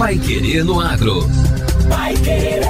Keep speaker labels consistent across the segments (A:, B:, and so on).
A: Pai Querer no Agro.
B: Pai Querer.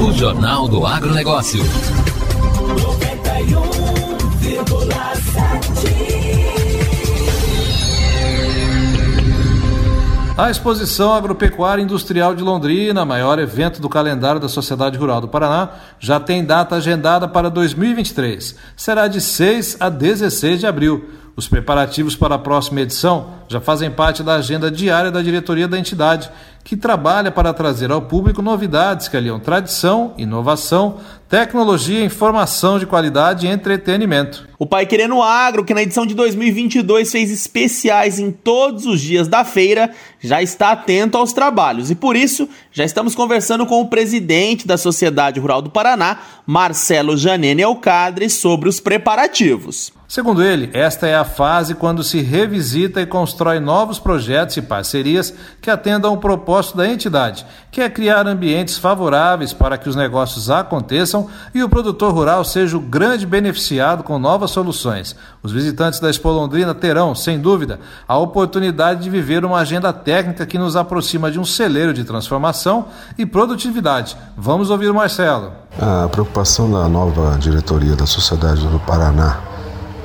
A: O Jornal do Agronegócio.
B: 91,7.
C: A Exposição Agropecuária Industrial de Londrina, maior evento do calendário da Sociedade Rural do Paraná, já tem data agendada para 2023. Será de 6 a 16 de abril. Os preparativos para a próxima edição já fazem parte da agenda diária da diretoria da entidade, que trabalha para trazer ao público novidades que aliam tradição, inovação, tecnologia, informação de qualidade e entretenimento.
D: O Pai Querendo Agro, que na edição de 2022 fez especiais em todos os dias da feira, já está atento aos trabalhos e por isso já estamos conversando com o presidente da Sociedade Rural do Paraná, Marcelo Janene Alcadre, sobre os preparativos.
C: Segundo ele, esta é a fase quando se revisita e constrói novos projetos e parcerias que atendam ao propósito da entidade, que é criar ambientes favoráveis para que os negócios aconteçam e o produtor rural seja o grande beneficiado com novas soluções. Os visitantes da Expo Londrina terão, sem dúvida, a oportunidade de viver uma agenda técnica que nos aproxima de um celeiro de transformação e produtividade. Vamos ouvir o Marcelo.
E: A preocupação da nova diretoria da Sociedade do Paraná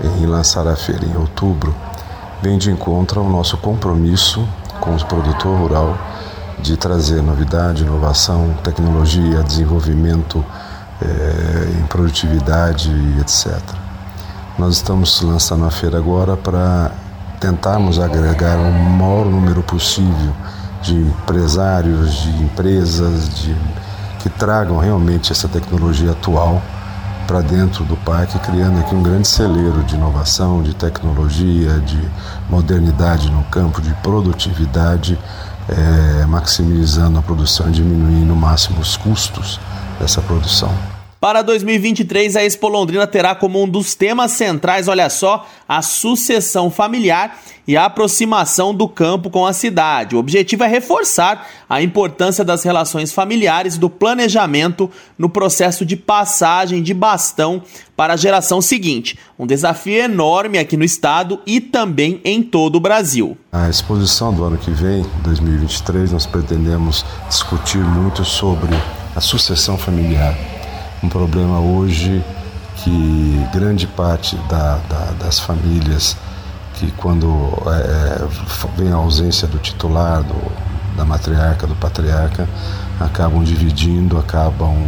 E: em lançar a feira em outubro, vem de encontro ao nosso compromisso com o produtor rural de trazer novidade, inovação, tecnologia, desenvolvimento é, em produtividade, etc. Nós estamos lançando a feira agora para tentarmos agregar o maior número possível de empresários, de empresas, de, que tragam realmente essa tecnologia atual para dentro do parque, criando aqui um grande celeiro de inovação, de tecnologia, de modernidade no campo, de produtividade, é, maximizando a produção e diminuindo no máximo os custos dessa produção.
D: Para 2023, a Expo Londrina terá como um dos temas centrais, olha só, a sucessão familiar e a aproximação do campo com a cidade. O objetivo é reforçar a importância das relações familiares do planejamento no processo de passagem de bastão para a geração seguinte. Um desafio enorme aqui no estado e também em todo o Brasil.
E: A exposição do ano que vem, 2023, nós pretendemos discutir muito sobre a sucessão familiar um problema hoje que grande parte da, da, das famílias que quando é, vem a ausência do titular, do, da matriarca, do patriarca, acabam dividindo, acabam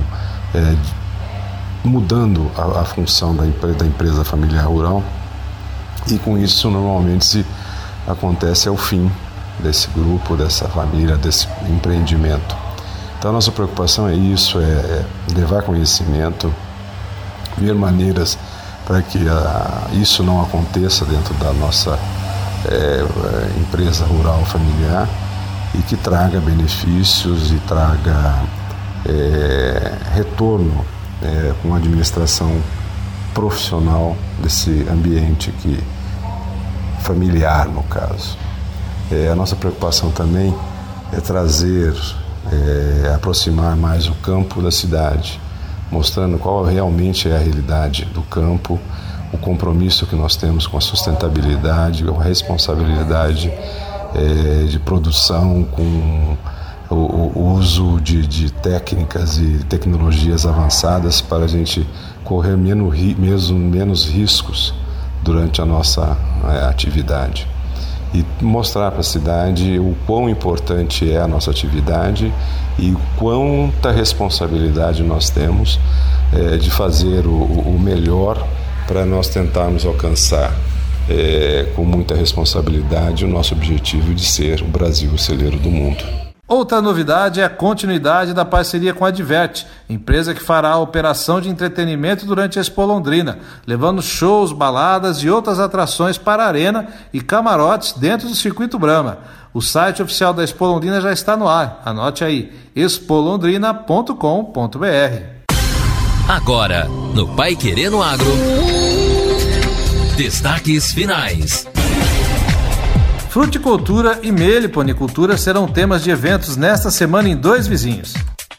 E: é, mudando a, a função da, da, empresa familiar rural e com isso normalmente se acontece é o fim desse grupo, dessa família, desse empreendimento. Então, a nossa preocupação é isso: é levar conhecimento, ver maneiras para que a, ah, isso não aconteça dentro da nossa é, empresa rural familiar e que traga benefícios e traga é, retorno é, com a administração profissional desse ambiente que familiar no caso. É, a nossa preocupação também é trazer é, aproximar mais o campo da cidade, mostrando qual realmente é a realidade do campo, o compromisso que nós temos com a sustentabilidade, a responsabilidade é, de produção, com o, o uso de, de, técnicas e tecnologias avançadas para a gente correr menos, mesmo, menos riscos durante a nossa é, atividade e mostrar para a cidade o quão importante é a nossa atividade e quanta responsabilidade nós temos é, de fazer o, o melhor para nós tentarmos alcançar é, com muita responsabilidade o nosso objetivo de ser o Brasil o celeiro do mundo.
C: Outra novidade é a continuidade da parceria com a Diverte, empresa que fará a operação de entretenimento durante a Expo Londrina, levando shows, baladas e outras atrações para a arena e camarotes dentro do circuito Brahma. O site oficial da Expo Londrina já está no ar. Anote aí: expolondrina.com.br.
A: Agora, no Pai Querendo Agro. Destaques finais.
C: Fruticultura e meliponicultura serão temas de eventos nesta semana em dois vizinhos.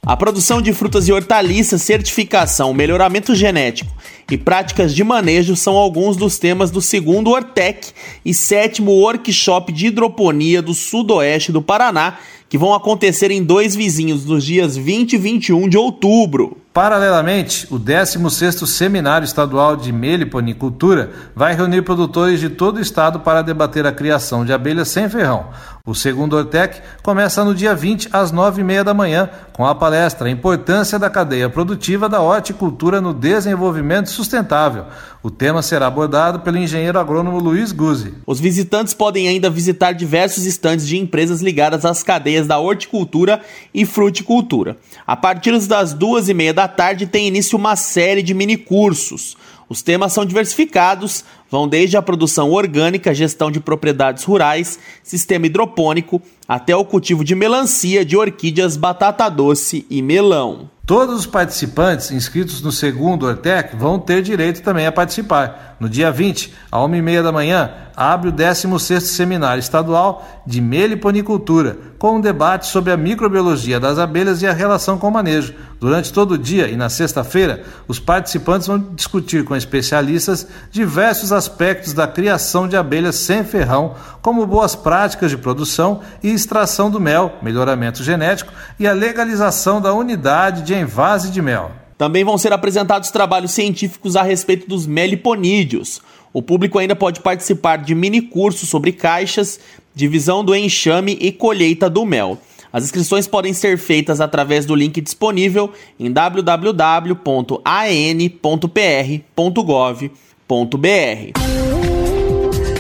D: A produção de frutas e hortaliças, certificação, melhoramento genético e práticas de manejo são alguns dos temas do segundo Ortec e sétimo Workshop de Hidroponia do Sudoeste do Paraná, que vão acontecer em dois vizinhos nos dias 20 e 21 de outubro.
C: Paralelamente, o 16º Seminário Estadual de Meliponicultura vai reunir produtores de todo o estado para debater a criação de abelhas sem ferrão. O segundo Ortec começa no dia 20 às 9h30 da manhã com a palestra Importância da Cadeia Produtiva da Horticultura no Desenvolvimento Sustentável. O tema será abordado pelo engenheiro agrônomo Luiz Guzzi.
D: Os visitantes podem ainda visitar diversos estandes de empresas ligadas às cadeias da horticultura e fruticultura. A partir das duas e meia da tarde tem início uma série de minicursos. Os temas são diversificados, vão desde a produção orgânica, gestão de propriedades rurais, sistema hidropônico, até o cultivo de melancia, de orquídeas, batata doce e melão.
C: Todos os participantes inscritos no segundo Ortec vão ter direito também a participar. No dia 20, à 1h30 da manhã, abre o 16º Seminário Estadual de Meliponicultura, com um debate sobre a microbiologia das abelhas e a relação com o manejo. Durante todo o dia e na sexta-feira, os participantes vão discutir com especialistas diversos aspectos da criação de abelhas sem ferrão, como boas práticas de produção e extração do mel, melhoramento genético e a legalização da unidade de envase de mel.
D: Também vão ser apresentados trabalhos científicos a respeito dos meliponídeos. O público ainda pode participar de mini cursos sobre caixas, divisão do enxame e colheita do mel. As inscrições podem ser feitas através do link disponível em www.an.pr.gov.br.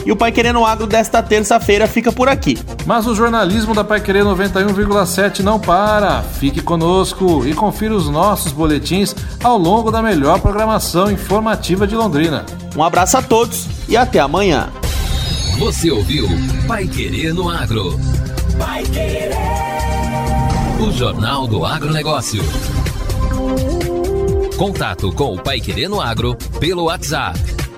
D: E o Pai Querendo Agro desta terça-feira fica por aqui.
C: Mas o jornalismo da Pai Querer 91,7 não para. Fique conosco e confira os nossos boletins ao longo da melhor programação informativa de Londrina.
D: Um abraço a todos e até amanhã.
A: Você ouviu Pai Querer no Agro. Pai Querer. O Jornal do Agronegócio. Contato com o Pai Querer no Agro pelo WhatsApp